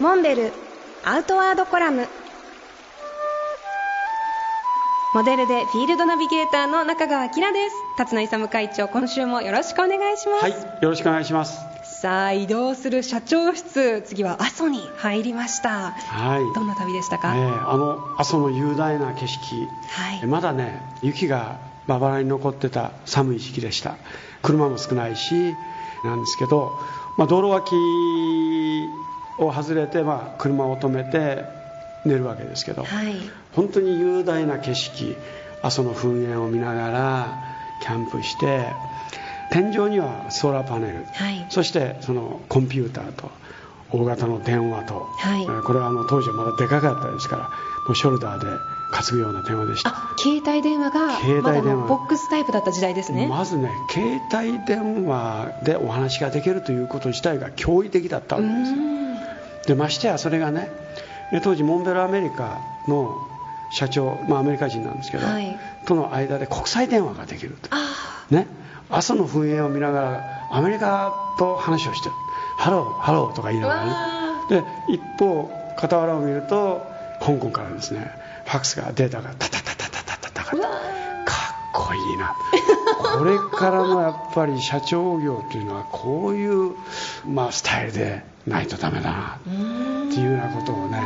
モンベルアウトワードコラム。モデルでフィールドナビゲーターの中川明です。辰野勇会長今週もよろしくお願いします。はいよろしくお願いします。さあ移動する社長室次は阿蘇に入りました。はい。どんな旅でしたか、えーあの阿蘇の雄大な景色、はい。まだね雪がまばらに残ってた寒い時期でした。車も少ないしなんですけど、まあ、道路脇を外れて、まあ、車を止めて寝るわけですけど、はい。本当に雄大な景色阿蘇の噴煙を見ながらキャンプして天井にはソーラーパネル、はい。そしてそのコンピューターと大型の電話と、はい。えーこれはあの当時はまだでかかったですからもうショルダーで担ぐような電話でした。あ携帯電話が携帯電話。まだのボックスタイプだった時代ですね、まずね携帯電話でお話ができるということ自体が驚異的だったわけです。んでましてやそれがねで当時モンベルアメリカの社長、まあ、アメリカ人なんですけど、はい。との間で国際電話ができるとあね。阿蘇の噴煙を見ながらアメリカと話をしてる。 hello hello とか言いながらね。わで一方傍らを見ると香港からですねファックスがデータがタタタタタタタタかっこいいなこれからのやっぱり社長業というのはこういう、まあ、スタイルでないとダメだなっていうようなことをね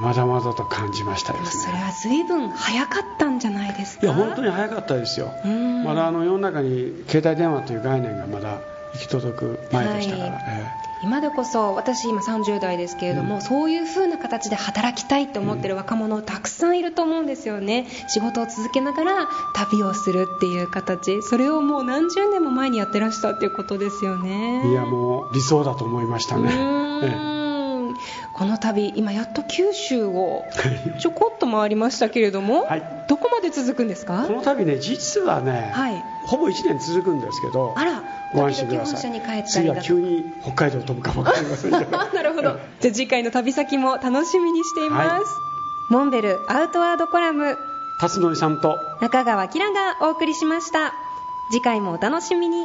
まだまだと感じましたですねそれは随分早かったんじゃないですか？いや本当に早かったですよ。うん。まだあの世の中に携帯電話という概念がまだ行き届く前でしたから、はい。え今でこそ私今30代ですけれども、うん。そういう風な形で働きたいと思ってる若者たくさんいると思うんですよね。仕事を続けながら旅をするっていう形。それをもう何十年も前にやってらしたっていうことですよね。えいやもう理想だと思いましたねこの旅今やっと九州をええちょこっと回りましたけれども、はい。どこまで続くんですか？この旅ね実はね、はい。ほぼ1年続くんですけどあらご安心ください。次は急に北海道飛ぶかもわかりません なるほど。じゃあ次回の旅先も楽しみにしています。はい。モンベルアウトワードコラム。辰徳さんと。中川きらがお送りしました。次回もお楽しみに。